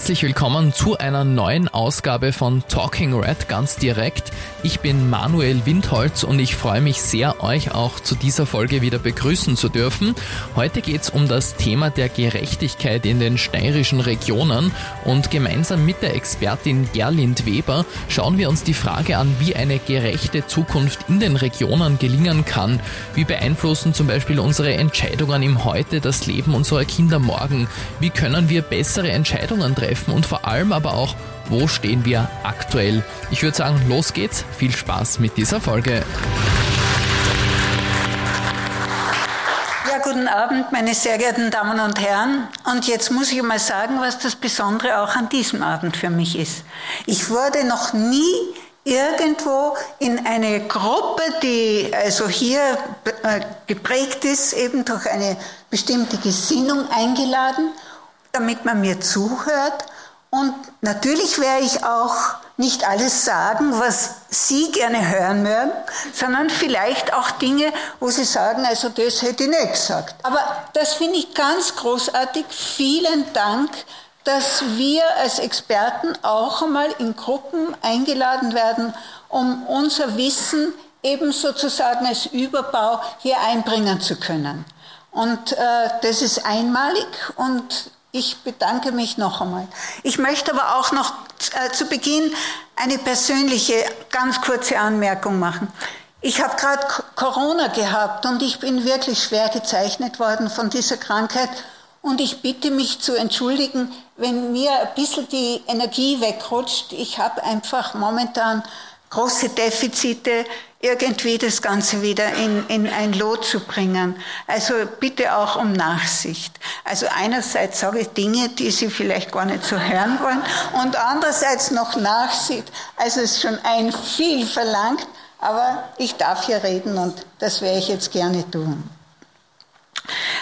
herzlich willkommen zu einer neuen Ausgabe von Talking Red ganz direkt. Ich bin Manuel Windholz und ich freue mich sehr, euch auch zu dieser Folge wieder begrüßen zu dürfen. Heute geht es um das Thema der Gerechtigkeit in den steirischen Regionen und gemeinsam mit der Expertin Gerlind Weber schauen wir uns die Frage an, wie eine gerechte Zukunft in den Regionen gelingen kann. Wie beeinflussen zum Beispiel unsere Entscheidungen im Heute das Leben unserer Kinder morgen? Wie können wir bessere Entscheidungen treffen und vor allem aber auch, wo stehen wir aktuell? Ich würde sagen, los geht's. Viel Spaß mit dieser Folge. Ja, guten Abend, meine sehr geehrten Damen und Herren. Und jetzt muss ich mal sagen, was das Besondere auch an diesem Abend für mich ist. Ich wurde noch nie irgendwo in eine Gruppe, die also hier äh, geprägt ist, eben durch eine bestimmte Gesinnung eingeladen damit man mir zuhört. Und natürlich werde ich auch nicht alles sagen, was Sie gerne hören mögen, sondern vielleicht auch Dinge, wo Sie sagen, also das hätte ich nicht gesagt. Aber das finde ich ganz großartig. Vielen Dank, dass wir als Experten auch einmal in Gruppen eingeladen werden, um unser Wissen eben sozusagen als Überbau hier einbringen zu können. Und äh, das ist einmalig und ich bedanke mich noch einmal. Ich möchte aber auch noch äh, zu Beginn eine persönliche, ganz kurze Anmerkung machen. Ich habe gerade Corona gehabt und ich bin wirklich schwer gezeichnet worden von dieser Krankheit. Und ich bitte mich zu entschuldigen, wenn mir ein bisschen die Energie wegrutscht. Ich habe einfach momentan große Defizite irgendwie das Ganze wieder in, in ein Lot zu bringen. Also bitte auch um Nachsicht. Also einerseits sage ich Dinge, die Sie vielleicht gar nicht so hören wollen und andererseits noch Nachsicht. Also es ist schon ein viel verlangt, aber ich darf hier reden und das werde ich jetzt gerne tun.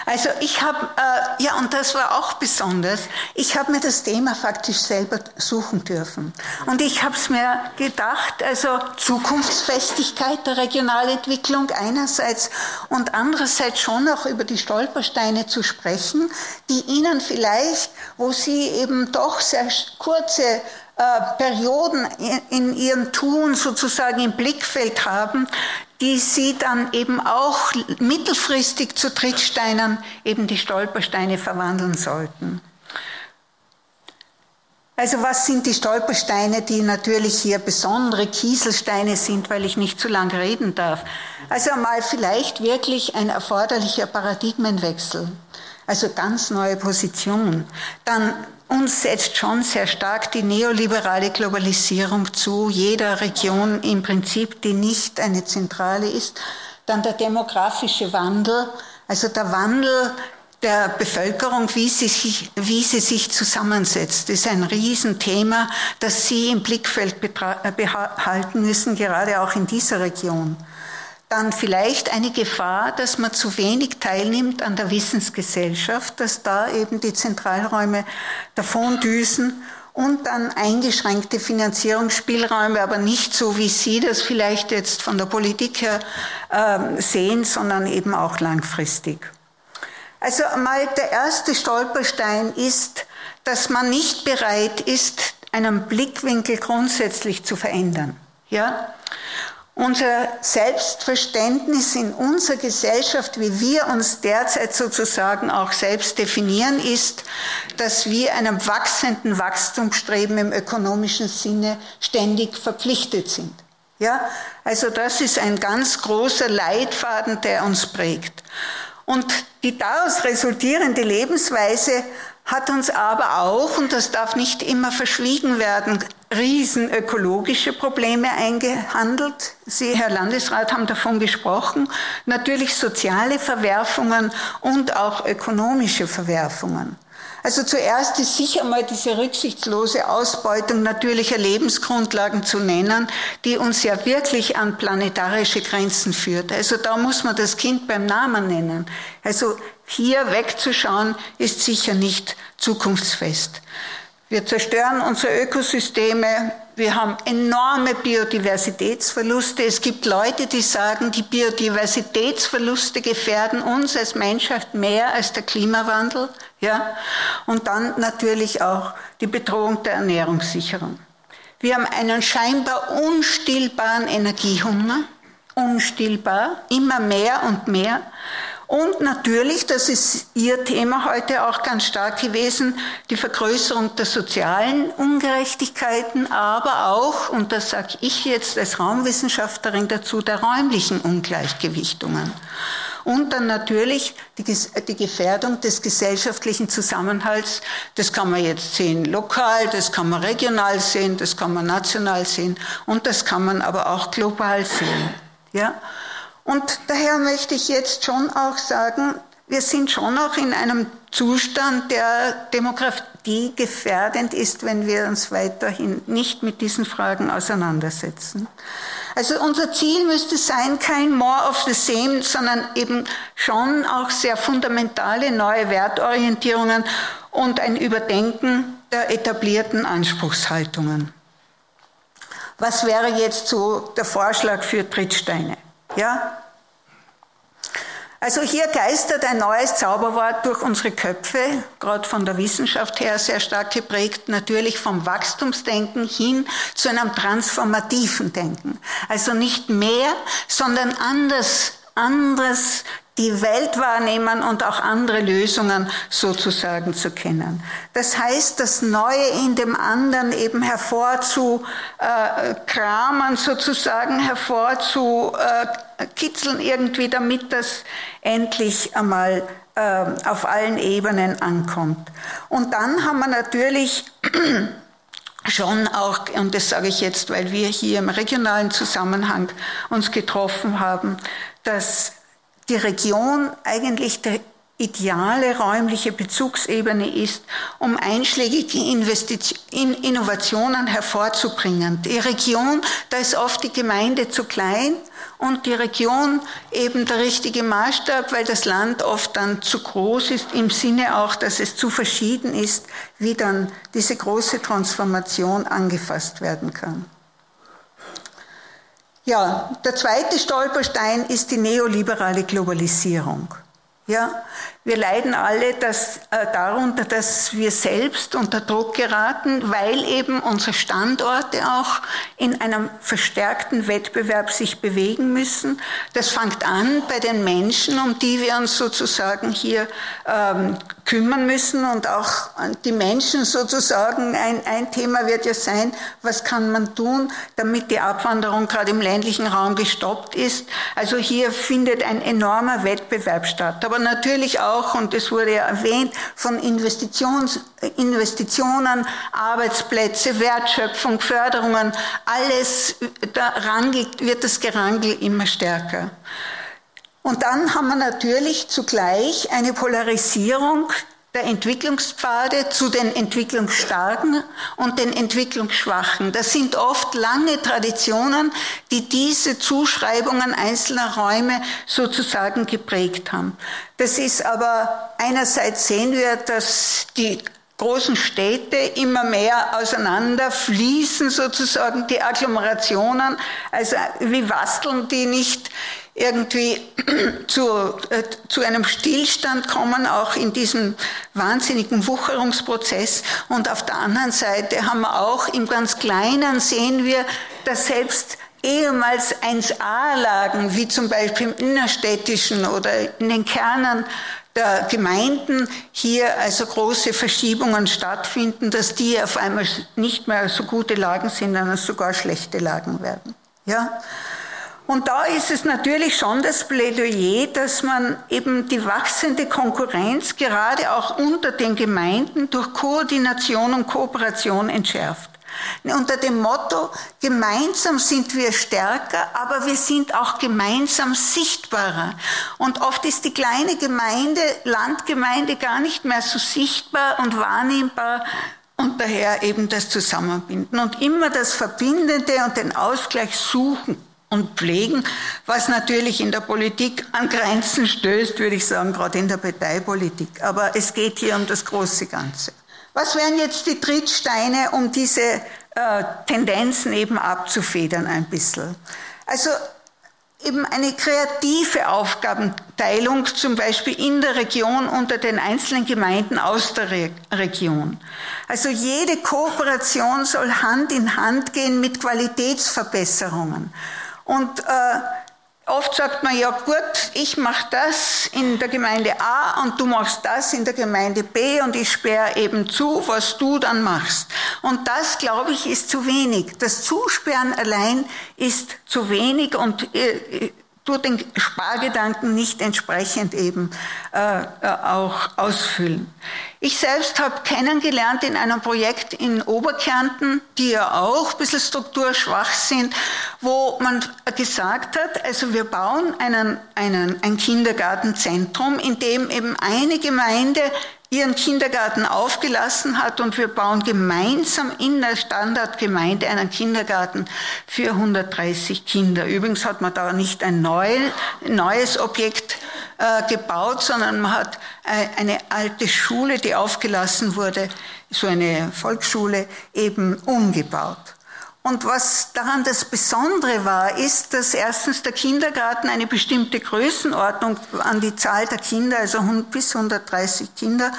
Also ich habe, äh, ja, und das war auch besonders, ich habe mir das Thema faktisch selber suchen dürfen. Und ich habe es mir gedacht, also Zukunftsfestigkeit der Regionalentwicklung einerseits und andererseits schon auch über die Stolpersteine zu sprechen, die Ihnen vielleicht, wo Sie eben doch sehr kurze Perioden in ihrem Tun sozusagen im Blickfeld haben, die sie dann eben auch mittelfristig zu Trittsteinen, eben die Stolpersteine verwandeln sollten. Also was sind die Stolpersteine, die natürlich hier besondere Kieselsteine sind, weil ich nicht zu lange reden darf? Also einmal vielleicht wirklich ein erforderlicher Paradigmenwechsel, also ganz neue Position. Dann uns setzt schon sehr stark die neoliberale Globalisierung zu, jeder Region im Prinzip, die nicht eine Zentrale ist. Dann der demografische Wandel, also der Wandel der Bevölkerung, wie sie sich, wie sie sich zusammensetzt, ist ein Riesenthema, das Sie im Blickfeld behalten müssen, gerade auch in dieser Region dann vielleicht eine Gefahr, dass man zu wenig teilnimmt an der Wissensgesellschaft, dass da eben die Zentralräume davondüsen und dann eingeschränkte Finanzierungsspielräume, aber nicht so, wie Sie das vielleicht jetzt von der Politik her äh, sehen, sondern eben auch langfristig. Also einmal der erste Stolperstein ist, dass man nicht bereit ist, einen Blickwinkel grundsätzlich zu verändern. Ja? Unser Selbstverständnis in unserer Gesellschaft, wie wir uns derzeit sozusagen auch selbst definieren, ist, dass wir einem wachsenden Wachstumsstreben im ökonomischen Sinne ständig verpflichtet sind. Ja, also das ist ein ganz großer Leitfaden, der uns prägt. Und die daraus resultierende Lebensweise hat uns aber auch, und das darf nicht immer verschwiegen werden, riesen ökologische Probleme eingehandelt. Sie, Herr Landesrat, haben davon gesprochen. Natürlich soziale Verwerfungen und auch ökonomische Verwerfungen. Also zuerst ist sicher mal diese rücksichtslose Ausbeutung natürlicher Lebensgrundlagen zu nennen, die uns ja wirklich an planetarische Grenzen führt. Also da muss man das Kind beim Namen nennen. Also hier wegzuschauen ist sicher nicht zukunftsfest. Wir zerstören unsere Ökosysteme, Wir haben enorme Biodiversitätsverluste. Es gibt Leute, die sagen, die Biodiversitätsverluste gefährden uns als Menschheit mehr als der Klimawandel. Ja? Und dann natürlich auch die Bedrohung der Ernährungssicherung. Wir haben einen scheinbar unstillbaren Energiehunger. Unstillbar, immer mehr und mehr. Und natürlich, das ist Ihr Thema heute auch ganz stark gewesen, die Vergrößerung der sozialen Ungerechtigkeiten, aber auch, und das sage ich jetzt als Raumwissenschaftlerin dazu, der räumlichen Ungleichgewichtungen. Und dann natürlich die, die, Gefährdung des gesellschaftlichen Zusammenhalts. Das kann man jetzt sehen lokal, das kann man regional sehen, das kann man national sehen und das kann man aber auch global sehen. Ja? Und daher möchte ich jetzt schon auch sagen, wir sind schon auch in einem Zustand, der Demokratie gefährdend ist, wenn wir uns weiterhin nicht mit diesen Fragen auseinandersetzen. Also unser Ziel müsste sein, kein More of the Same, sondern eben schon auch sehr fundamentale neue Wertorientierungen und ein Überdenken der etablierten Anspruchshaltungen. Was wäre jetzt so der Vorschlag für Trittsteine? Ja? Also hier geistert ein neues Zauberwort durch unsere Köpfe, gerade von der Wissenschaft her sehr stark geprägt, natürlich vom Wachstumsdenken hin zu einem transformativen Denken. Also nicht mehr, sondern anders, anderes die Welt wahrnehmen und auch andere Lösungen sozusagen zu kennen. Das heißt, das Neue in dem anderen eben hervorzukramen, sozusagen hervorzukitzeln irgendwie, damit das endlich einmal äh, auf allen Ebenen ankommt. Und dann haben wir natürlich schon auch, und das sage ich jetzt, weil wir hier im regionalen Zusammenhang uns getroffen haben, dass die Region eigentlich der ideale räumliche Bezugsebene ist, um einschlägige Innovationen hervorzubringen. Die Region, da ist oft die Gemeinde zu klein und die Region eben der richtige Maßstab, weil das Land oft dann zu groß ist, im Sinne auch, dass es zu verschieden ist, wie dann diese große Transformation angefasst werden kann. Ja, der zweite Stolperstein ist die neoliberale Globalisierung. Ja, wir leiden alle das, äh, darunter, dass wir selbst unter Druck geraten, weil eben unsere Standorte auch in einem verstärkten Wettbewerb sich bewegen müssen. Das fängt an bei den Menschen, um die wir uns sozusagen hier ähm, kümmern müssen und auch die Menschen sozusagen. Ein, ein Thema wird ja sein, was kann man tun, damit die Abwanderung gerade im ländlichen Raum gestoppt ist. Also hier findet ein enormer Wettbewerb statt. Aber natürlich auch auch, und es wurde ja erwähnt, von Investitions, Investitionen, Arbeitsplätze, Wertschöpfung, Förderungen, alles, da rangelt, wird das Gerangel immer stärker. Und dann haben wir natürlich zugleich eine Polarisierung der Entwicklungspfade zu den Entwicklungsstarken und den Entwicklungsschwachen. Das sind oft lange Traditionen, die diese Zuschreibungen einzelner Räume sozusagen geprägt haben. Das ist aber einerseits sehen wir, dass die großen Städte immer mehr auseinander fließen sozusagen die Agglomerationen, also wie wasteln die nicht irgendwie zu, äh, zu einem Stillstand kommen, auch in diesem wahnsinnigen Wucherungsprozess. Und auf der anderen Seite haben wir auch im ganz Kleinen sehen wir, dass selbst ehemals 1a-Lagen, wie zum Beispiel im innerstädtischen oder in den Kernen der Gemeinden hier also große Verschiebungen stattfinden, dass die auf einmal nicht mehr so gute Lagen sind, sondern sogar schlechte Lagen werden. Ja? Und da ist es natürlich schon das Plädoyer, dass man eben die wachsende Konkurrenz gerade auch unter den Gemeinden durch Koordination und Kooperation entschärft. Unter dem Motto, gemeinsam sind wir stärker, aber wir sind auch gemeinsam sichtbarer. Und oft ist die kleine Gemeinde, Landgemeinde gar nicht mehr so sichtbar und wahrnehmbar und daher eben das Zusammenbinden und immer das Verbindende und den Ausgleich suchen und pflegen, was natürlich in der Politik an Grenzen stößt, würde ich sagen, gerade in der Parteipolitik. Aber es geht hier um das große Ganze. Was wären jetzt die Trittsteine, um diese äh, Tendenzen eben abzufedern ein bisschen. Also eben eine kreative Aufgabenteilung, zum Beispiel in der Region unter den einzelnen Gemeinden aus der Re Region. Also jede Kooperation soll Hand in Hand gehen mit Qualitätsverbesserungen. Und äh, Oft sagt man, ja gut, ich mache das in der Gemeinde A und du machst das in der Gemeinde B und ich sperre eben zu, was du dann machst. Und das, glaube ich, ist zu wenig. Das Zusperren allein ist zu wenig und äh, tut den Spargedanken nicht entsprechend eben äh, auch ausfüllen. Ich selbst habe kennengelernt in einem Projekt in Oberkärnten, die ja auch ein bisschen strukturschwach sind, wo man gesagt hat, also wir bauen einen, einen, ein Kindergartenzentrum, in dem eben eine Gemeinde ihren Kindergarten aufgelassen hat und wir bauen gemeinsam in der Standardgemeinde einen Kindergarten für 130 Kinder. Übrigens hat man da nicht ein neues Objekt äh, gebaut, sondern man hat äh, eine alte Schule, die aufgelassen wurde, so eine Volksschule, eben umgebaut. Und was daran das Besondere war, ist, dass erstens der Kindergarten eine bestimmte Größenordnung an die Zahl der Kinder, also bis 130 Kinder,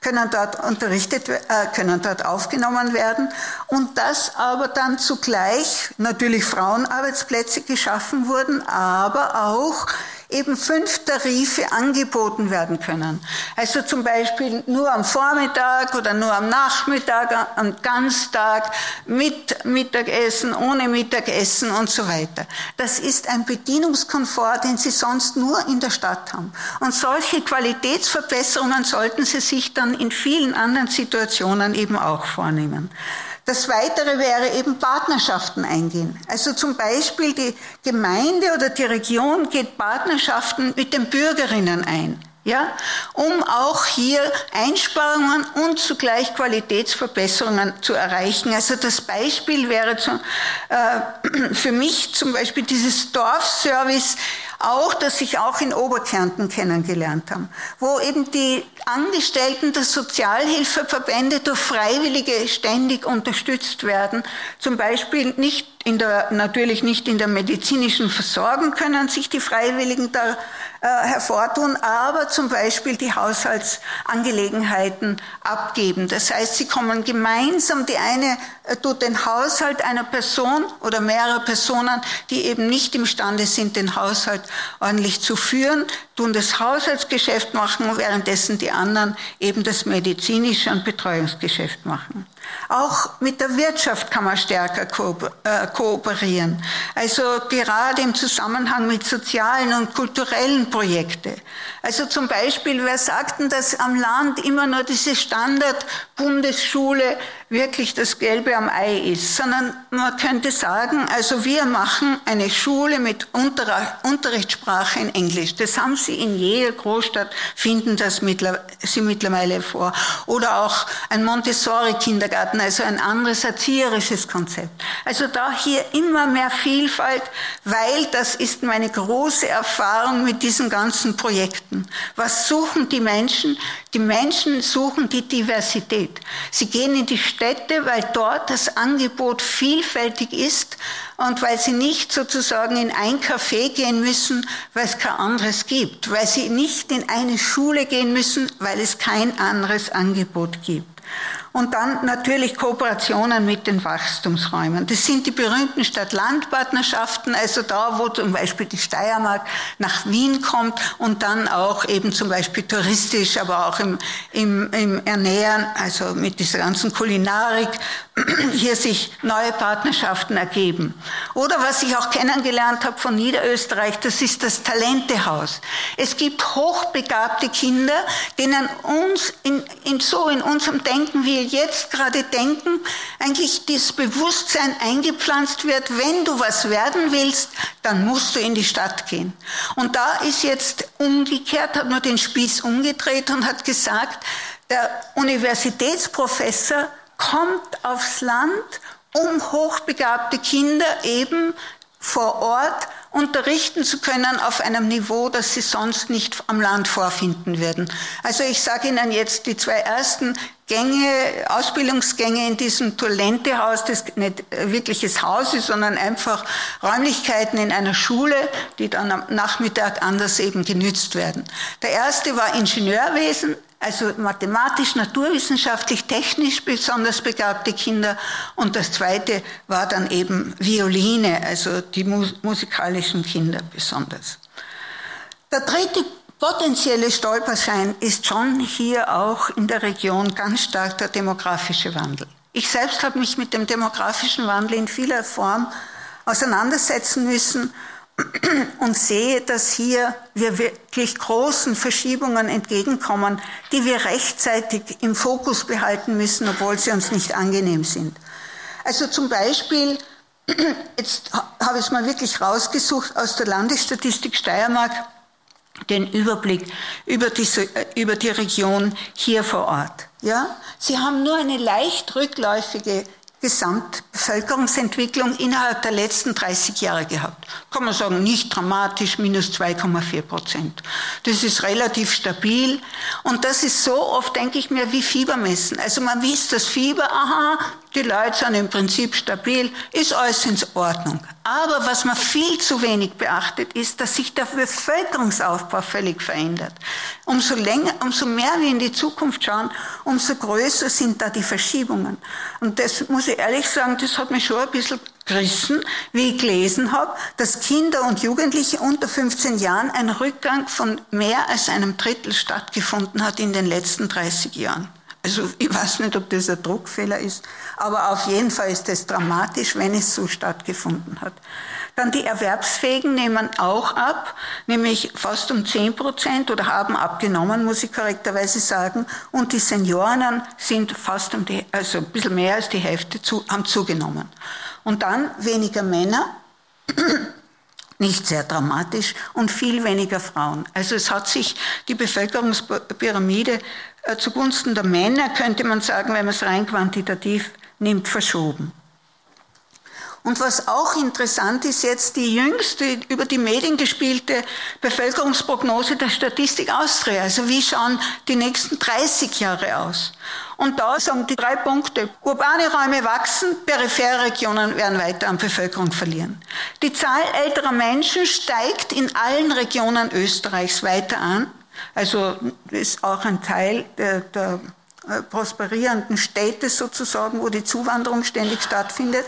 können dort unterrichtet, äh, können dort aufgenommen werden. Und dass aber dann zugleich natürlich Frauenarbeitsplätze geschaffen wurden, aber auch eben fünf Tarife angeboten werden können. Also zum Beispiel nur am Vormittag oder nur am Nachmittag, am Ganztag, mit Mittagessen, ohne Mittagessen und so weiter. Das ist ein Bedienungskomfort, den Sie sonst nur in der Stadt haben. Und solche Qualitätsverbesserungen sollten Sie sich dann in vielen anderen Situationen eben auch vornehmen. Das Weitere wäre eben Partnerschaften eingehen. Also zum Beispiel die Gemeinde oder die Region geht Partnerschaften mit den Bürgerinnen ein. Ja, um auch hier Einsparungen und zugleich Qualitätsverbesserungen zu erreichen. Also das Beispiel wäre zu, äh, für mich zum Beispiel dieses Dorfservice auch, das ich auch in Oberkärnten kennengelernt habe, wo eben die Angestellten der Sozialhilfeverbände durch Freiwillige ständig unterstützt werden. Zum Beispiel nicht in der, natürlich nicht in der medizinischen Versorgung können sich die Freiwilligen da äh, hervortun, aber zum Beispiel die Haushaltsangelegenheiten abgeben. Das heißt, sie kommen gemeinsam, die eine äh, tut den Haushalt einer Person oder mehrerer Personen, die eben nicht imstande sind, den Haushalt ordentlich zu führen, tun das Haushaltsgeschäft machen, währenddessen die anderen eben das medizinische und Betreuungsgeschäft machen. Auch mit der Wirtschaft kann man stärker äh, kooperieren. Also gerade im Zusammenhang mit sozialen und kulturellen Projekten. Also zum Beispiel, wer sagten, dass am Land immer nur diese Standard-Bundesschule wirklich das Gelbe am Ei ist, sondern man könnte sagen, also wir machen eine Schule mit Unterrichtssprache in Englisch. Das haben Sie in jeder Großstadt, finden das Sie mittlerweile vor. Oder auch ein Montessori-Kindergarten, also ein anderes erzieherisches Konzept. Also da hier immer mehr Vielfalt, weil das ist meine große Erfahrung mit diesen ganzen Projekten. Was suchen die Menschen? Die Menschen suchen die Diversität. Sie gehen in die Städte, weil dort das Angebot vielfältig ist und weil sie nicht sozusagen in ein Café gehen müssen, weil es kein anderes gibt, weil sie nicht in eine Schule gehen müssen, weil es kein anderes Angebot gibt. Und dann natürlich Kooperationen mit den Wachstumsräumen. Das sind die berühmten Stadt-Land-Partnerschaften, also da, wo zum Beispiel die Steiermark nach Wien kommt und dann auch eben zum Beispiel touristisch, aber auch im, im, im Ernähren, also mit dieser ganzen Kulinarik, hier sich neue Partnerschaften ergeben. Oder was ich auch kennengelernt habe von Niederösterreich, das ist das Talentehaus. Es gibt hochbegabte Kinder, denen uns in, in so in unserem Denken wie jetzt gerade denken, eigentlich das Bewusstsein eingepflanzt wird, wenn du was werden willst, dann musst du in die Stadt gehen. Und da ist jetzt umgekehrt, hat man den Spieß umgedreht und hat gesagt, der Universitätsprofessor kommt aufs Land, um hochbegabte Kinder eben vor Ort unterrichten zu können auf einem Niveau, das sie sonst nicht am Land vorfinden würden. Also ich sage Ihnen jetzt, die zwei ersten Gänge, Ausbildungsgänge in diesem Tolentehaus, das nicht wirkliches Haus ist, sondern einfach Räumlichkeiten in einer Schule, die dann am Nachmittag anders eben genützt werden. Der erste war Ingenieurwesen, also mathematisch, naturwissenschaftlich, technisch besonders begabte Kinder. Und das zweite war dann eben Violine, also die musikalischen Kinder besonders. Der dritte potenzielle Stolperschein ist schon hier auch in der Region ganz stark der demografische Wandel. Ich selbst habe mich mit dem demografischen Wandel in vieler Form auseinandersetzen müssen und sehe, dass hier wir wirklich großen Verschiebungen entgegenkommen, die wir rechtzeitig im Fokus behalten müssen, obwohl sie uns nicht angenehm sind. Also zum Beispiel, jetzt habe ich es mal wirklich rausgesucht aus der Landesstatistik Steiermark, den Überblick über, diese, über die Region hier vor Ort. Ja? Sie haben nur eine leicht rückläufige Gesamtbevölkerungsentwicklung innerhalb der letzten 30 Jahre gehabt. Kann man sagen, nicht dramatisch, minus 2,4 Prozent. Das ist relativ stabil. Und das ist so oft, denke ich mir, wie Fiebermessen. Also man wisst das Fieber, aha, die Leute sind im Prinzip stabil, ist alles in Ordnung. Aber was man viel zu wenig beachtet, ist, dass sich der Bevölkerungsaufbau völlig verändert. Umso länger, umso mehr wir in die Zukunft schauen, umso größer sind da die Verschiebungen. Und das muss ich ehrlich sagen, das hat mich schon ein bisschen gerissen, wie ich gelesen habe, dass Kinder und Jugendliche unter 15 Jahren ein Rückgang von mehr als einem Drittel stattgefunden hat in den letzten 30 Jahren. Also ich weiß nicht, ob das ein Druckfehler ist, aber auf jeden Fall ist es dramatisch, wenn es so stattgefunden hat. Dann die Erwerbsfähigen nehmen auch ab, nämlich fast um 10 Prozent oder haben abgenommen, muss ich korrekterweise sagen. Und die Senioren sind fast um die, also ein bisschen mehr als die Hälfte zu, haben zugenommen. Und dann weniger Männer, nicht sehr dramatisch, und viel weniger Frauen. Also es hat sich die Bevölkerungspyramide zugunsten der Männer, könnte man sagen, wenn man es rein quantitativ nimmt, verschoben. Und was auch interessant ist jetzt die jüngste über die Medien gespielte Bevölkerungsprognose der Statistik Austria. Also wie schauen die nächsten 30 Jahre aus? Und da sagen die drei Punkte. Urbane Räume wachsen, periphere Regionen werden weiter an Bevölkerung verlieren. Die Zahl älterer Menschen steigt in allen Regionen Österreichs weiter an. Also ist auch ein Teil der, der äh, prosperierenden Städte sozusagen, wo die Zuwanderung ständig stattfindet.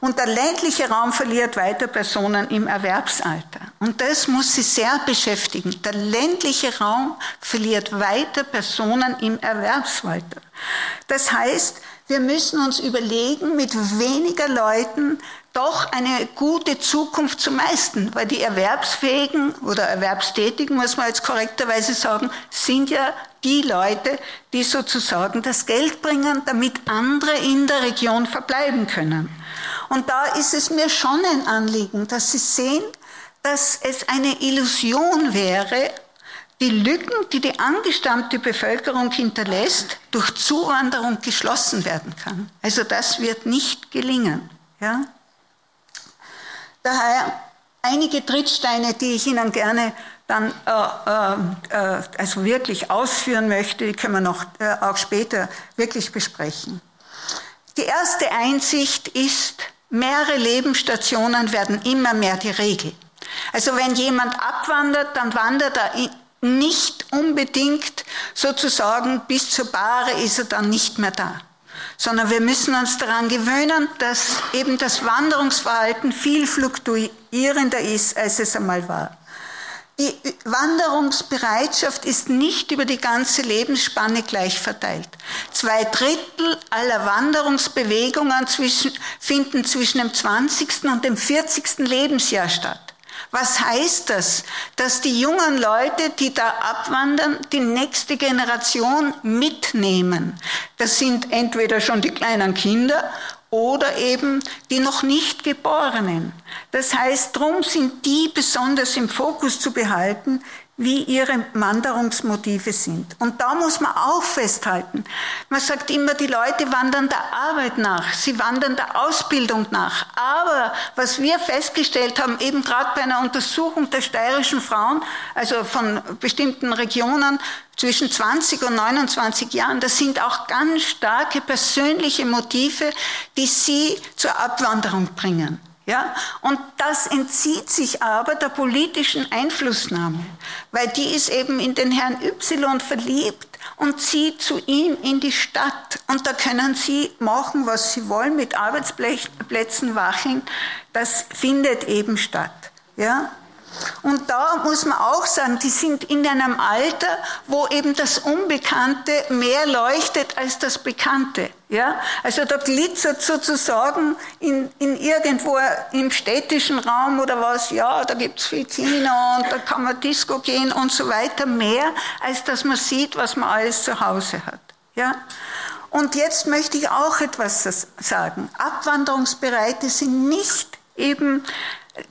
Und der ländliche Raum verliert weiter Personen im Erwerbsalter. Und das muss Sie sehr beschäftigen. Der ländliche Raum verliert weiter Personen im Erwerbsalter. Das heißt, wir müssen uns überlegen, mit weniger Leuten doch eine gute Zukunft zu meisten, weil die Erwerbsfähigen oder Erwerbstätigen, muss man jetzt korrekterweise sagen, sind ja die Leute, die sozusagen das Geld bringen, damit andere in der Region verbleiben können. Und da ist es mir schon ein Anliegen, dass Sie sehen, dass es eine Illusion wäre, die Lücken, die die angestammte Bevölkerung hinterlässt, durch Zuwanderung geschlossen werden kann. Also das wird nicht gelingen. Ja? Daher einige Trittsteine, die ich Ihnen gerne dann äh, äh, äh, also wirklich ausführen möchte, die können wir noch äh, auch später wirklich besprechen. Die erste Einsicht ist, mehrere Lebensstationen werden immer mehr die Regel. Also wenn jemand abwandert, dann wandert er nicht unbedingt sozusagen bis zur Bahre ist er dann nicht mehr da. Sondern wir müssen uns daran gewöhnen, dass eben das Wanderungsverhalten viel fluktuierender ist, als es einmal war. Die Wanderungsbereitschaft ist nicht über die ganze Lebensspanne gleich verteilt. Zwei Drittel aller Wanderungsbewegungen zwischen, finden zwischen dem 20. und dem 40. Lebensjahr statt. Was heißt das? Dass die jungen Leute, die da abwandern, die nächste Generation mitnehmen. Das sind entweder schon die kleinen Kinder oder eben die noch nicht Geborenen. Das heißt, drum sind die besonders im Fokus zu behalten, wie ihre Wanderungsmotive sind. Und da muss man auch festhalten. Man sagt immer, die Leute wandern der Arbeit nach, sie wandern der Ausbildung nach. Aber was wir festgestellt haben, eben gerade bei einer Untersuchung der steirischen Frauen, also von bestimmten Regionen zwischen 20 und 29 Jahren, das sind auch ganz starke persönliche Motive, die sie zur Abwanderung bringen. Ja? Und das entzieht sich aber der politischen Einflussnahme, weil die ist eben in den Herrn Y verliebt und zieht zu ihm in die Stadt. Und da können sie machen, was sie wollen mit Arbeitsplätzen, Wachen. Das findet eben statt. Ja? Und da muss man auch sagen, die sind in einem Alter, wo eben das Unbekannte mehr leuchtet als das Bekannte. Ja? Also da glitzert sozusagen in, in irgendwo im städtischen Raum oder was, ja, da gibt's viel Kino und da kann man Disco gehen und so weiter, mehr als dass man sieht, was man alles zu Hause hat. Ja? Und jetzt möchte ich auch etwas sagen. Abwanderungsbereite sind nicht eben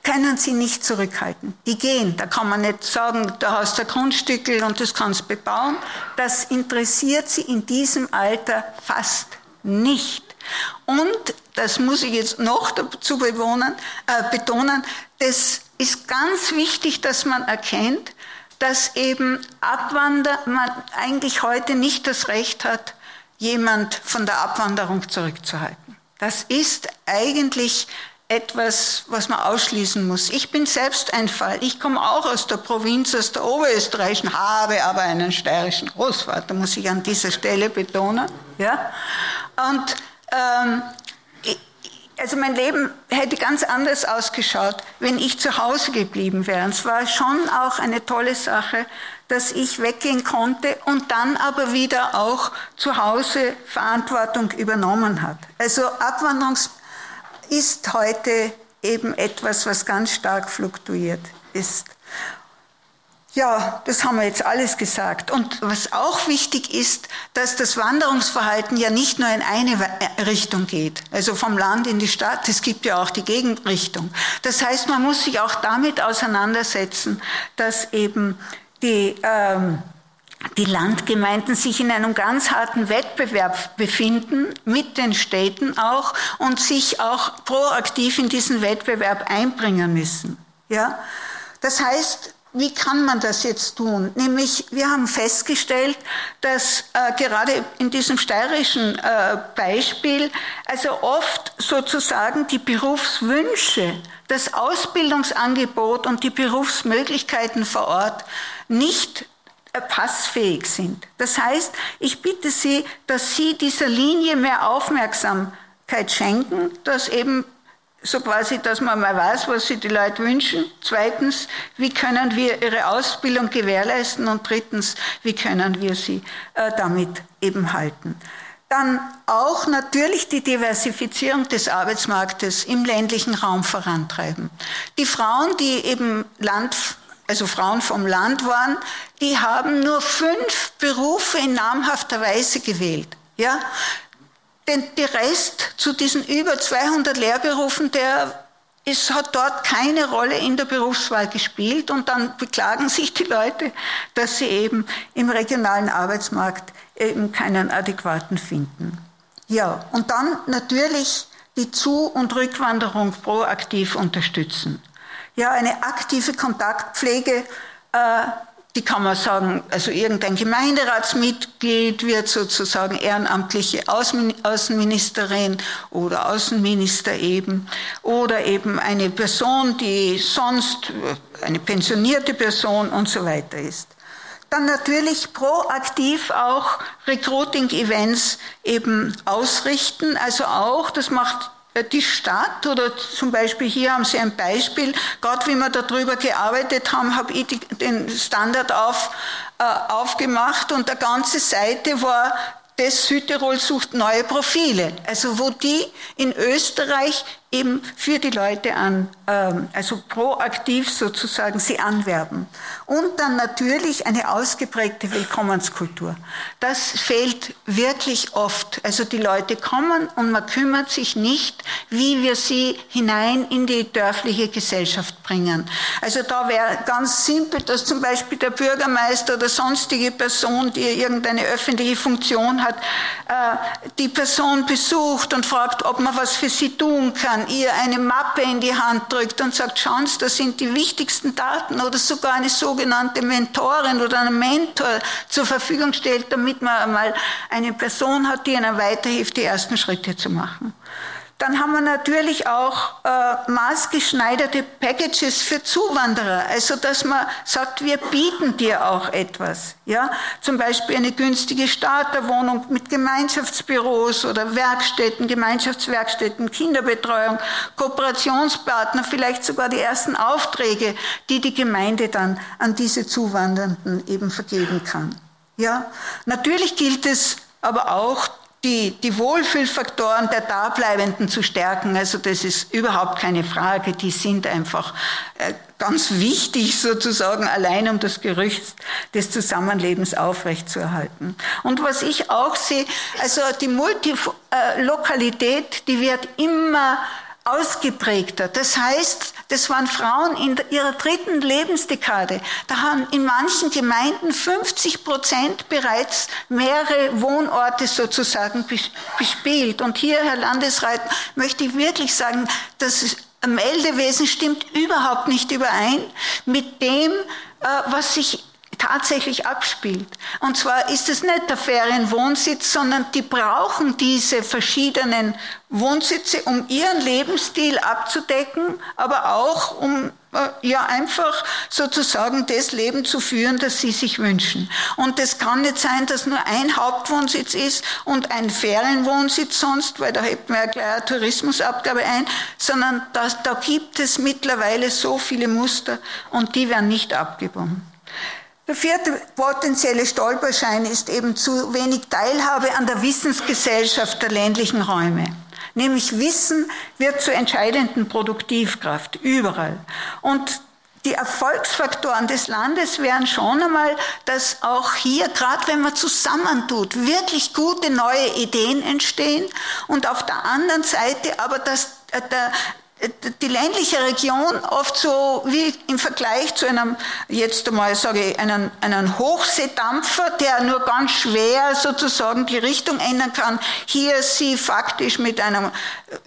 können sie nicht zurückhalten. Die gehen. Da kann man nicht sagen, da hast du ein Grundstückel und das kannst bebauen. Das interessiert sie in diesem Alter fast nicht. Und, das muss ich jetzt noch dazu bewohnen, äh, betonen, das ist ganz wichtig, dass man erkennt, dass eben Abwander, man eigentlich heute nicht das Recht hat, jemand von der Abwanderung zurückzuhalten. Das ist eigentlich etwas, was man ausschließen muss. Ich bin selbst ein Fall. Ich komme auch aus der Provinz, aus der Oberösterreichischen, habe aber einen steirischen Großvater, muss ich an dieser Stelle betonen. Ja? Und ähm, also mein Leben hätte ganz anders ausgeschaut, wenn ich zu Hause geblieben wäre. Es war schon auch eine tolle Sache, dass ich weggehen konnte und dann aber wieder auch zu Hause Verantwortung übernommen hat. Also Abwanderungs ist heute eben etwas, was ganz stark fluktuiert ist. Ja, das haben wir jetzt alles gesagt. Und was auch wichtig ist, dass das Wanderungsverhalten ja nicht nur in eine Richtung geht, also vom Land in die Stadt, es gibt ja auch die Gegenrichtung. Das heißt, man muss sich auch damit auseinandersetzen, dass eben die ähm, die Landgemeinden sich in einem ganz harten Wettbewerb befinden, mit den Städten auch, und sich auch proaktiv in diesen Wettbewerb einbringen müssen. Ja? Das heißt, wie kann man das jetzt tun? Nämlich, wir haben festgestellt, dass äh, gerade in diesem steirischen äh, Beispiel, also oft sozusagen die Berufswünsche, das Ausbildungsangebot und die Berufsmöglichkeiten vor Ort nicht passfähig sind. Das heißt, ich bitte Sie, dass Sie dieser Linie mehr Aufmerksamkeit schenken, dass eben so quasi, dass man mal weiß, was sich die Leute wünschen. Zweitens, wie können wir ihre Ausbildung gewährleisten? Und drittens, wie können wir sie äh, damit eben halten? Dann auch natürlich die Diversifizierung des Arbeitsmarktes im ländlichen Raum vorantreiben. Die Frauen, die eben Land also Frauen vom Land waren, die haben nur fünf Berufe in namhafter Weise gewählt. Ja? Denn der Rest zu diesen über 200 Lehrberufen, der ist, hat dort keine Rolle in der Berufswahl gespielt und dann beklagen sich die Leute, dass sie eben im regionalen Arbeitsmarkt eben keinen adäquaten finden. Ja, und dann natürlich die Zu- und Rückwanderung proaktiv unterstützen. Ja, eine aktive Kontaktpflege, äh, die kann man sagen, also irgendein Gemeinderatsmitglied wird sozusagen ehrenamtliche Außenministerin oder Außenminister eben oder eben eine Person, die sonst eine pensionierte Person und so weiter ist. Dann natürlich proaktiv auch Recruiting-Events eben ausrichten, also auch, das macht äh, die Stadt oder zum Beispiel hier haben Sie ein Beispiel, gerade wie wir darüber gearbeitet haben, habe ich den Standard auf, äh, aufgemacht und der ganze Seite war das Südtirol sucht neue Profile. Also wo die in Österreich eben für die Leute an, ähm, also proaktiv sozusagen sie anwerben. Und dann natürlich eine ausgeprägte Willkommenskultur. Das fehlt wirklich oft. Also die Leute kommen und man kümmert sich nicht, wie wir sie hinein in die dörfliche Gesellschaft bringen. Also da wäre ganz simpel, dass zum Beispiel der Bürgermeister oder sonstige Person, die irgendeine öffentliche Funktion hat, äh, die Person besucht und fragt, ob man was für sie tun kann, ihr eine Mappe in die Hand drückt und sagt, schauen Sie, das sind die wichtigsten Daten oder sogar eine sogenannte Mentorin oder einen Mentor zur Verfügung stellt, damit man einmal eine Person hat, die ihnen weiterhilft, die ersten Schritte zu machen. Dann haben wir natürlich auch äh, maßgeschneiderte Packages für Zuwanderer, also dass man sagt, wir bieten dir auch etwas. Ja, zum Beispiel eine günstige Starterwohnung mit Gemeinschaftsbüros oder Werkstätten, Gemeinschaftswerkstätten, Kinderbetreuung, Kooperationspartner, vielleicht sogar die ersten Aufträge, die die Gemeinde dann an diese Zuwandernden eben vergeben kann. Ja, natürlich gilt es aber auch die, die Wohlfühlfaktoren der Dableibenden zu stärken. Also das ist überhaupt keine Frage. Die sind einfach äh, ganz wichtig sozusagen allein um das Gerücht des Zusammenlebens aufrechtzuerhalten. Und was ich auch sehe, also die Multilokalität, die wird immer ausgeprägter. Das heißt, das waren Frauen in ihrer dritten Lebensdekade. Da haben in manchen Gemeinden 50 Prozent bereits mehrere Wohnorte sozusagen bespielt. Und hier, Herr Landesrat, möchte ich wirklich sagen, das Meldewesen stimmt überhaupt nicht überein mit dem, äh, was sich tatsächlich abspielt. Und zwar ist es nicht der Ferienwohnsitz, sondern die brauchen diese verschiedenen Wohnsitze, um ihren Lebensstil abzudecken, aber auch um äh, ja einfach sozusagen das Leben zu führen, das sie sich wünschen. Und es kann nicht sein, dass nur ein Hauptwohnsitz ist und ein Ferienwohnsitz sonst, weil da hätten wir ja gleich eine Tourismusabgabe ein, sondern das, da gibt es mittlerweile so viele Muster und die werden nicht abgebunden. Der vierte potenzielle Stolperschein ist eben zu wenig Teilhabe an der Wissensgesellschaft der ländlichen Räume. Nämlich Wissen wird zur entscheidenden Produktivkraft überall. Und die Erfolgsfaktoren des Landes wären schon einmal, dass auch hier, gerade wenn man zusammentut, wirklich gute neue Ideen entstehen und auf der anderen Seite aber, dass der die ländliche Region oft so wie im Vergleich zu einem, jetzt einmal sage ich, einen, einen Hochseedampfer, der nur ganz schwer sozusagen die Richtung ändern kann, hier sie faktisch mit einem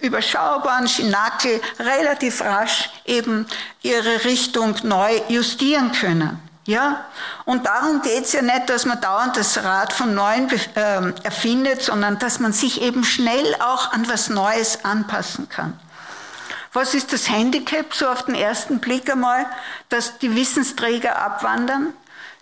überschaubaren Schinakel relativ rasch eben ihre Richtung neu justieren können. Ja, und darum geht's ja nicht, dass man dauernd das Rad von Neuem äh, erfindet, sondern dass man sich eben schnell auch an was Neues anpassen kann. Was ist das Handicap so auf den ersten Blick einmal, dass die Wissensträger abwandern?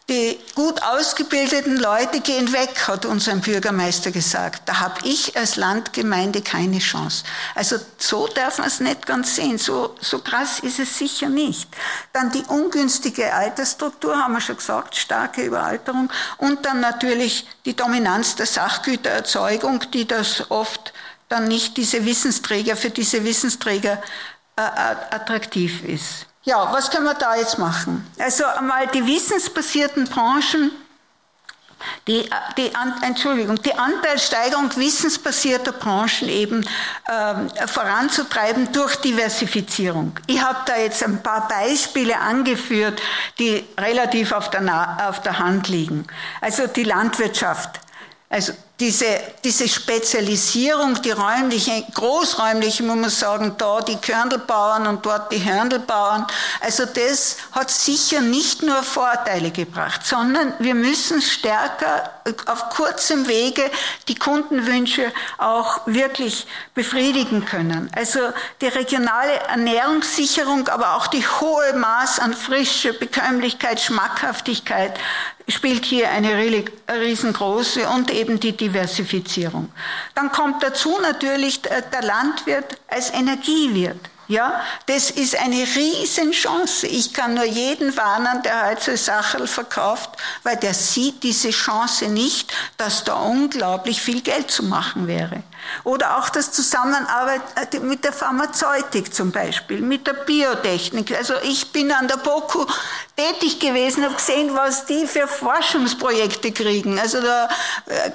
Die gut ausgebildeten Leute gehen weg, hat unser Bürgermeister gesagt. Da habe ich als Landgemeinde keine Chance. Also so darf man es nicht ganz sehen. So, so krass ist es sicher nicht. Dann die ungünstige Altersstruktur, haben wir schon gesagt, starke Überalterung. Und dann natürlich die Dominanz der Sachgütererzeugung, die das oft dann nicht diese Wissensträger, für diese Wissensträger äh, attraktiv ist. Ja, was können wir da jetzt machen? Also einmal die wissensbasierten Branchen, die, die, Entschuldigung, die Anteilssteigerung wissensbasierter Branchen eben ähm, voranzutreiben durch Diversifizierung. Ich habe da jetzt ein paar Beispiele angeführt, die relativ auf der, auf der Hand liegen. Also die Landwirtschaft. Also diese, diese Spezialisierung, die räumliche, großräumliche, muss man sagen, da die Körndelbauern und dort die Hörndelbauern, also das hat sicher nicht nur Vorteile gebracht, sondern wir müssen stärker auf kurzem Wege die Kundenwünsche auch wirklich befriedigen können. Also die regionale Ernährungssicherung, aber auch die hohe Maß an Frische, Bekömmlichkeit, Schmackhaftigkeit spielt hier eine riesengroße und eben die Diversifizierung. Dann kommt dazu natürlich der Landwirt als Energiewirt. Ja, das ist eine Riesenchance. Ich kann nur jeden warnen, der heute Sacherl verkauft, weil der sieht diese Chance nicht, dass da unglaublich viel Geld zu machen wäre. Oder auch das Zusammenarbeit äh, mit der Pharmazeutik zum Beispiel, mit der Biotechnik. Also ich bin an der BOKU tätig gewesen, habe gesehen, was die für Forschungsprojekte kriegen. Also da, äh,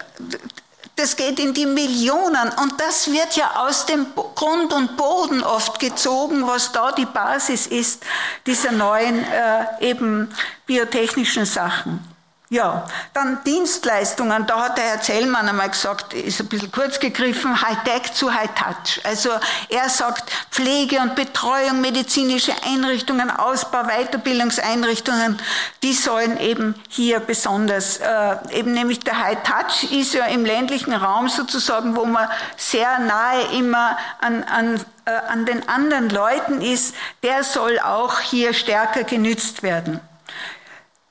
das geht in die Millionen und das wird ja aus dem Grund und Boden oft gezogen, was da die Basis ist dieser neuen äh, eben biotechnischen Sachen. Ja, dann Dienstleistungen. Da hat der Herr Zellmann einmal gesagt, ist ein bisschen kurz gegriffen, High-Tech zu High-Touch. Also er sagt, Pflege und Betreuung, medizinische Einrichtungen, Ausbau, Weiterbildungseinrichtungen, die sollen eben hier besonders, äh, eben nämlich der High-Touch ist ja im ländlichen Raum sozusagen, wo man sehr nahe immer an, an äh, an den anderen Leuten ist, der soll auch hier stärker genützt werden.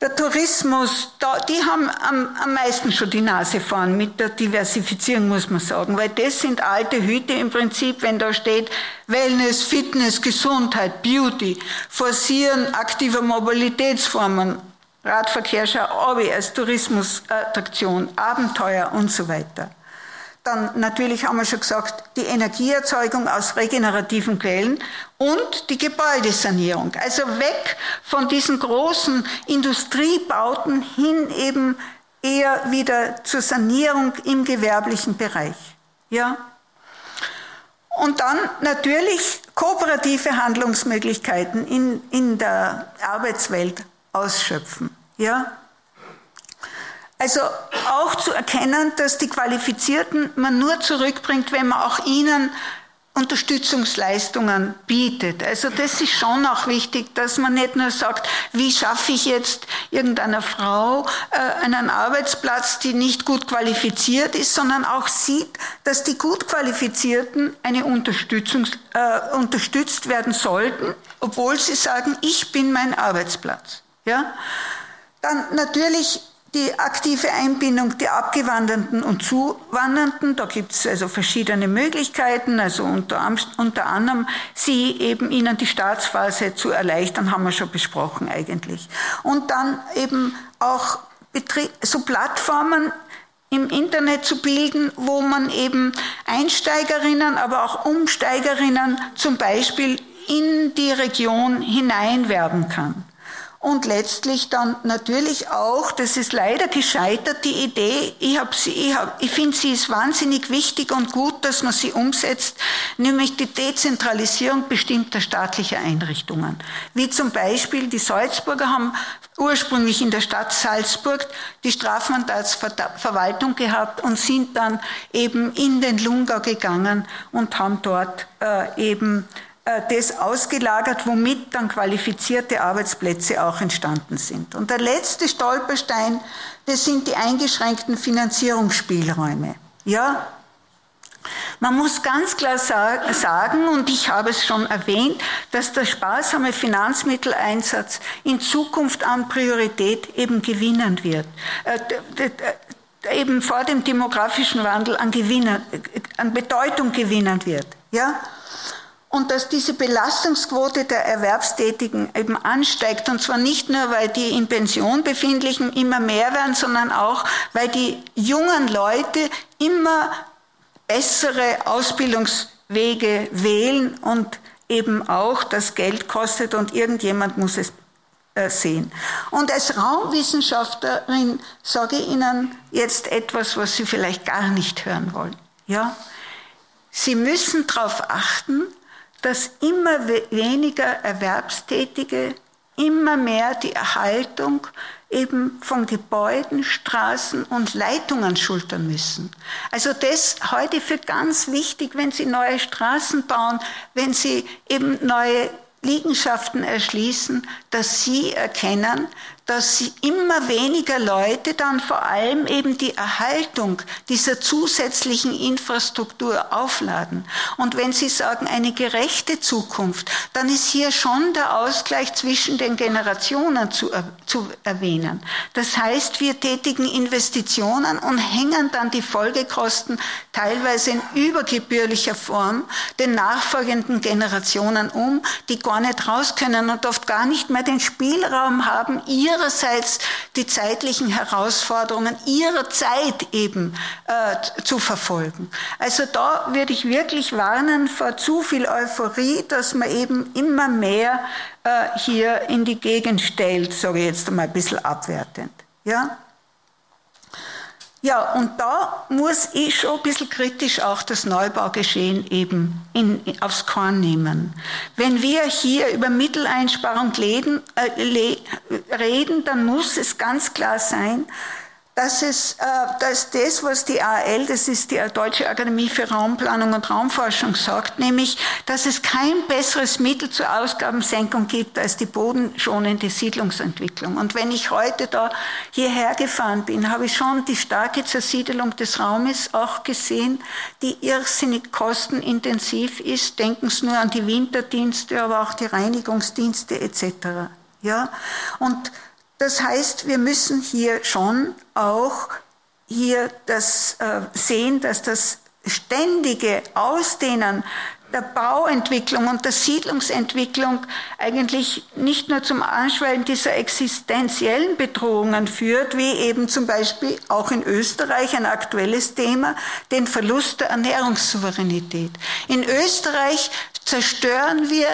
Der Tourismus, da, die haben am, am meisten schon die Nase vorn mit der Diversifizierung, muss man sagen, weil das sind alte Hüte im Prinzip, wenn da steht Wellness, Fitness, Gesundheit, Beauty, Forcieren aktiver Mobilitätsformen, Radverkehr schau als Tourismusattraktion, Abenteuer und so weiter. Dann natürlich haben wir schon gesagt, die Energieerzeugung aus regenerativen Quellen und die Gebäudesanierung. Also weg von diesen großen Industriebauten hin eben eher wieder zur Sanierung im gewerblichen Bereich. Ja? Und dann natürlich kooperative Handlungsmöglichkeiten in, in der Arbeitswelt ausschöpfen. Ja? Also auch zu erkennen, dass die Qualifizierten man nur zurückbringt, wenn man auch ihnen Unterstützungsleistungen bietet. Also das ist schon auch wichtig, dass man nicht nur sagt, wie schaffe ich jetzt irgendeiner Frau äh, einen Arbeitsplatz, die nicht gut qualifiziert ist, sondern auch sieht, dass die gut qualifizierten eine Unterstützung äh, unterstützt werden sollten, obwohl sie sagen, ich bin mein Arbeitsplatz. Ja? Dann natürlich die aktive Einbindung der Abgewanderten und Zuwandernden, da gibt es also verschiedene Möglichkeiten, also unter, unter anderem sie eben ihnen die Staatsphase zu erleichtern, haben wir schon besprochen eigentlich. Und dann eben auch so Plattformen im Internet zu bilden, wo man eben Einsteigerinnen, aber auch Umsteigerinnen zum Beispiel in die Region hineinwerben kann. Und letztlich dann natürlich auch, das ist leider gescheitert, die Idee, ich, hab sie, ich, hab, ich finde, sie ist wahnsinnig wichtig und gut, dass man sie umsetzt, nämlich die Dezentralisierung bestimmter staatlicher Einrichtungen. Wie zum Beispiel die Salzburger haben ursprünglich in der Stadt Salzburg die Strafmandatsverwaltung gehabt und sind dann eben in den Lungau gegangen und haben dort äh, eben das ausgelagert, womit dann qualifizierte Arbeitsplätze auch entstanden sind. Und der letzte Stolperstein, das sind die eingeschränkten Finanzierungsspielräume. Ja, man muss ganz klar sagen, und ich habe es schon erwähnt, dass der sparsame Finanzmitteleinsatz in Zukunft an Priorität eben gewinnen wird. Äh, eben vor dem demografischen Wandel an, Gewinnen, an Bedeutung gewinnen wird. Ja? Und dass diese Belastungsquote der Erwerbstätigen eben ansteigt. Und zwar nicht nur, weil die in Pension befindlichen immer mehr werden, sondern auch, weil die jungen Leute immer bessere Ausbildungswege wählen und eben auch das Geld kostet und irgendjemand muss es äh, sehen. Und als Raumwissenschaftlerin sage ich Ihnen jetzt etwas, was Sie vielleicht gar nicht hören wollen. Ja? Sie müssen darauf achten, dass immer weniger Erwerbstätige immer mehr die Erhaltung eben von Gebäuden, Straßen und Leitungen schultern müssen. Also das heute für ganz wichtig, wenn Sie neue Straßen bauen, wenn Sie eben neue Liegenschaften erschließen, dass Sie erkennen, dass immer weniger Leute dann vor allem eben die Erhaltung dieser zusätzlichen Infrastruktur aufladen. Und wenn Sie sagen, eine gerechte Zukunft, dann ist hier schon der Ausgleich zwischen den Generationen zu, zu erwähnen. Das heißt, wir tätigen Investitionen und hängen dann die Folgekosten teilweise in übergebührlicher Form den nachfolgenden Generationen um, die gar nicht raus können und oft gar nicht mehr den Spielraum haben, ihrerseits die zeitlichen Herausforderungen ihrer Zeit eben äh, zu verfolgen. Also da würde ich wirklich warnen vor zu viel Euphorie, dass man eben immer mehr äh, hier in die Gegend stellt, sage ich jetzt einmal ein bisschen abwertend. Ja? Ja, und da muss ich schon ein bisschen kritisch auch das Neubaugeschehen eben in, aufs Korn nehmen. Wenn wir hier über Mitteleinsparung reden, äh, reden, dann muss es ganz klar sein, dass es, äh, dass das, was die AL, das ist die Deutsche Akademie für Raumplanung und Raumforschung sagt, nämlich, dass es kein besseres Mittel zur Ausgabensenkung gibt als die bodenschonende Siedlungsentwicklung. Und wenn ich heute da hierher gefahren bin, habe ich schon die starke Zersiedelung des Raumes auch gesehen, die irrsinnig kostenintensiv ist. Denken Sie nur an die Winterdienste, aber auch die Reinigungsdienste etc. Ja, und das heißt, wir müssen hier schon auch hier das äh, sehen, dass das ständige Ausdehnen der Bauentwicklung und der Siedlungsentwicklung eigentlich nicht nur zum Anschwellen dieser existenziellen Bedrohungen führt, wie eben zum Beispiel auch in Österreich ein aktuelles Thema, den Verlust der Ernährungssouveränität. In Österreich zerstören wir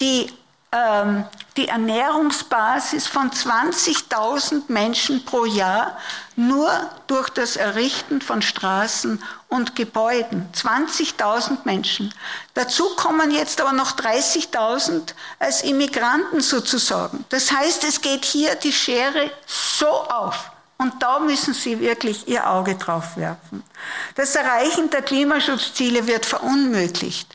die ähm, die Ernährungsbasis von 20.000 Menschen pro Jahr nur durch das Errichten von Straßen und Gebäuden. 20.000 Menschen. Dazu kommen jetzt aber noch 30.000 als Immigranten sozusagen. Das heißt, es geht hier die Schere so auf. Und da müssen Sie wirklich Ihr Auge drauf werfen. Das Erreichen der Klimaschutzziele wird verunmöglicht.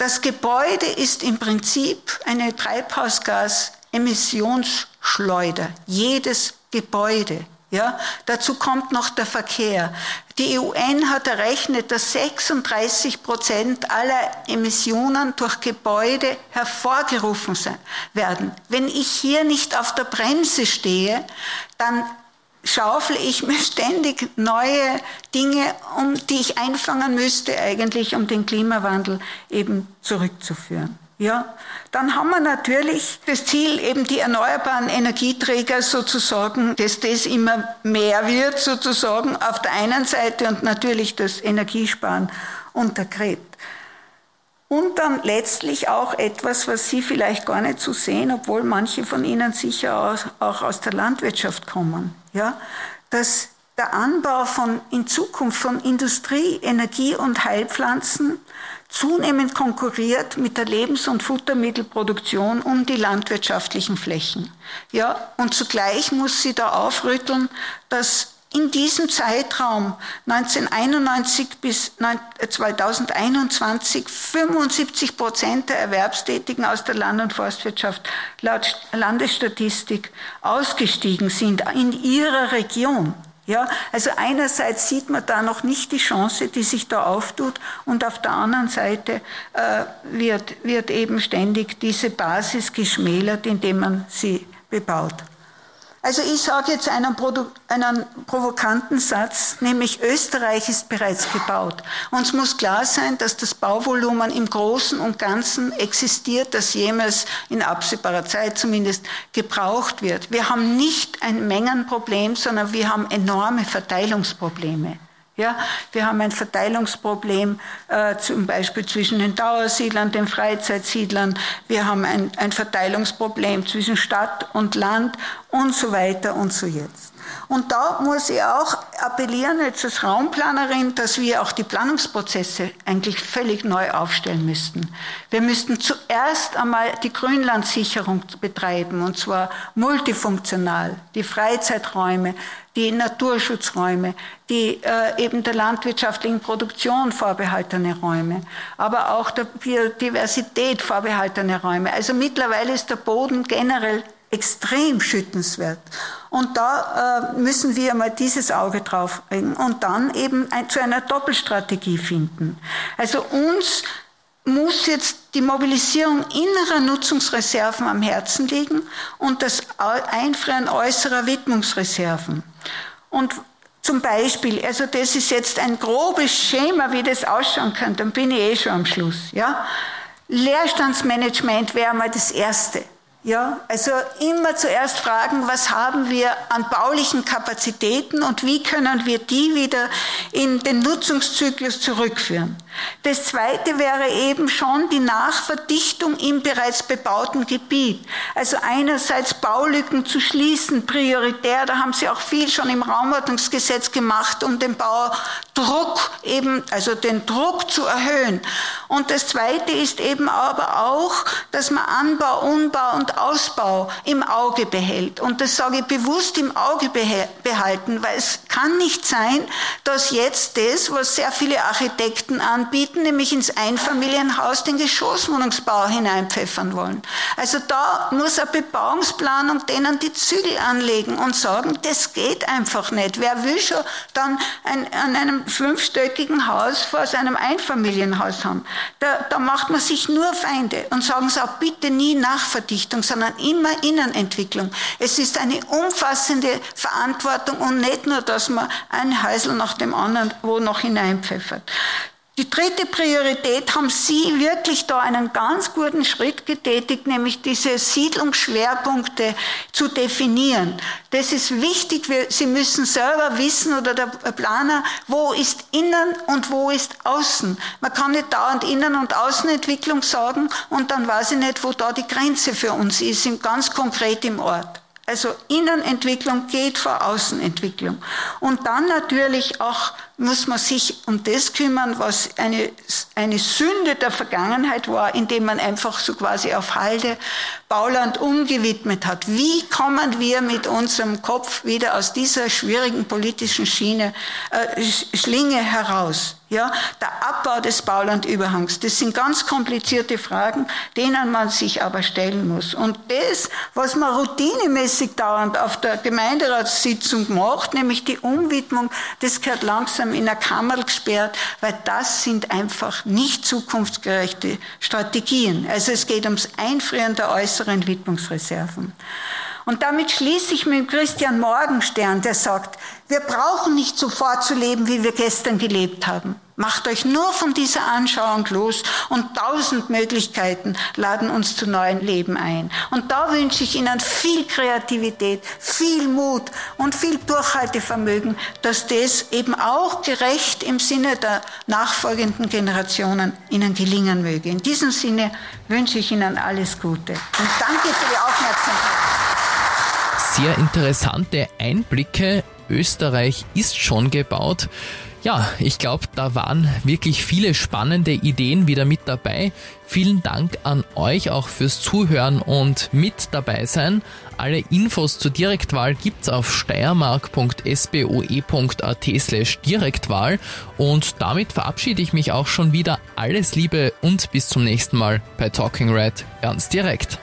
Das Gebäude ist im Prinzip eine Treibhausgasemissionsschleuder. Jedes Gebäude. Ja, dazu kommt noch der Verkehr. Die UN hat errechnet, dass 36 Prozent aller Emissionen durch Gebäude hervorgerufen werden. Wenn ich hier nicht auf der Bremse stehe, dann schaufel ich mir ständig neue Dinge, um die ich einfangen müsste, eigentlich, um den Klimawandel eben zurückzuführen. Ja, dann haben wir natürlich das Ziel, eben die erneuerbaren Energieträger sozusagen, dass das immer mehr wird sozusagen auf der einen Seite und natürlich das Energiesparen untergräbt. Und dann letztlich auch etwas, was Sie vielleicht gar nicht so sehen, obwohl manche von Ihnen sicher auch aus der Landwirtschaft kommen. Ja, dass der Anbau von in Zukunft von Industrie, Energie und Heilpflanzen zunehmend konkurriert mit der Lebens- und Futtermittelproduktion um die landwirtschaftlichen Flächen. Ja, und zugleich muss sie da aufrütteln, dass in diesem Zeitraum 1991 bis 2021 75 Prozent der Erwerbstätigen aus der Land- und Forstwirtschaft laut Landesstatistik ausgestiegen sind in ihrer Region. Ja, also einerseits sieht man da noch nicht die Chance, die sich da auftut, und auf der anderen Seite äh, wird, wird eben ständig diese Basis geschmälert, indem man sie bebaut. Also ich sage jetzt einen, einen, provokanten Satz, nämlich Österreich ist bereits gebaut. Uns muss klar sein, dass das Bauvolumen im Großen und Ganzen existiert, das jemals in absehbarer Zeit zumindest gebraucht wird. Wir haben nicht ein Mengenproblem, sondern wir haben enorme Verteilungsprobleme. Ja, wir haben ein Verteilungsproblem äh, zum Beispiel zwischen den Dauersiedlern, den Freizeitsiedlern. Wir haben ein, ein Verteilungsproblem zwischen Stadt und Land und so weiter und so jetzt. Und da muss ich auch appellieren jetzt als Raumplanerin, dass wir auch die Planungsprozesse eigentlich völlig neu aufstellen müssten. Wir müssten zuerst einmal die Grünlandsicherung betreiben, und zwar multifunktional, die Freizeiträume, die Naturschutzräume, die äh, eben der landwirtschaftlichen Produktion vorbehaltene Räume, aber auch der Biodiversität vorbehaltene Räume. Also mittlerweile ist der Boden generell extrem schüttenswert. Und da äh, müssen wir mal dieses Auge drauf legen und dann eben ein, zu einer Doppelstrategie finden. Also uns muss jetzt die Mobilisierung innerer Nutzungsreserven am Herzen liegen und das Einfrieren äußerer Widmungsreserven. Und zum Beispiel, also das ist jetzt ein grobes Schema, wie das ausschauen kann, dann bin ich eh schon am Schluss. Ja? Leerstandsmanagement wäre mal das Erste. Ja, also immer zuerst fragen, was haben wir an baulichen Kapazitäten und wie können wir die wieder in den Nutzungszyklus zurückführen. Das zweite wäre eben schon die Nachverdichtung im bereits bebauten Gebiet. Also einerseits Baulücken zu schließen, prioritär, da haben Sie auch viel schon im Raumordnungsgesetz gemacht, um den Baudruck eben, also den Druck zu erhöhen. Und das zweite ist eben aber auch, dass man Anbau, Unbau und Ausbau im Auge behält. Und das sage ich bewusst im Auge behalten, weil es kann nicht sein, dass jetzt das, was sehr viele Architekten anbieten, nämlich ins Einfamilienhaus den Geschosswohnungsbau hineinpfeffern wollen. Also da muss eine Bebauungsplanung denen die Zügel anlegen und sagen, das geht einfach nicht. Wer will schon dann ein, an einem fünfstöckigen Haus vor seinem Einfamilienhaus haben? Da, da macht man sich nur Feinde und sagen sie auch bitte nie Nachverdichtung, sondern immer Innenentwicklung. Es ist eine umfassende Verantwortung und nicht nur, dass man ein Häusl nach dem anderen wo noch hineinpfeffert. Die dritte Priorität haben Sie wirklich da einen ganz guten Schritt getätigt, nämlich diese Siedlungsschwerpunkte zu definieren. Das ist wichtig. Sie müssen selber wissen oder der Planer, wo ist Innen und wo ist Außen. Man kann nicht dauernd Innen- und Außenentwicklung sagen und dann weiß ich nicht, wo da die Grenze für uns ist, ganz konkret im Ort. Also Innenentwicklung geht vor Außenentwicklung. Und dann natürlich auch muss man sich um das kümmern, was eine, eine Sünde der Vergangenheit war, indem man einfach so quasi auf Halde Bauland umgewidmet hat. Wie kommen wir mit unserem Kopf wieder aus dieser schwierigen politischen Schiene, äh, Schlinge heraus? Ja, der Abbau des Baulandüberhangs, das sind ganz komplizierte Fragen, denen man sich aber stellen muss. Und das, was man routinemäßig dauernd auf der Gemeinderatssitzung macht, nämlich die Umwidmung, das gehört langsam in der Kammer gesperrt, weil das sind einfach nicht zukunftsgerechte Strategien. Also es geht ums Einfrieren der äußeren Widmungsreserven. Und damit schließe ich mit Christian Morgenstern, der sagt, wir brauchen nicht sofort zu leben, wie wir gestern gelebt haben. Macht euch nur von dieser Anschauung los und tausend Möglichkeiten laden uns zu neuen Leben ein. Und da wünsche ich Ihnen viel Kreativität, viel Mut und viel Durchhaltevermögen, dass das eben auch gerecht im Sinne der nachfolgenden Generationen Ihnen gelingen möge. In diesem Sinne wünsche ich Ihnen alles Gute und danke für die Aufmerksamkeit sehr interessante Einblicke. Österreich ist schon gebaut. Ja, ich glaube, da waren wirklich viele spannende Ideen wieder mit dabei. Vielen Dank an euch auch fürs Zuhören und mit dabei sein. Alle Infos zur Direktwahl gibt's auf steiermark.sboe.at slash Direktwahl und damit verabschiede ich mich auch schon wieder. Alles Liebe und bis zum nächsten Mal bei Talking Red ganz direkt.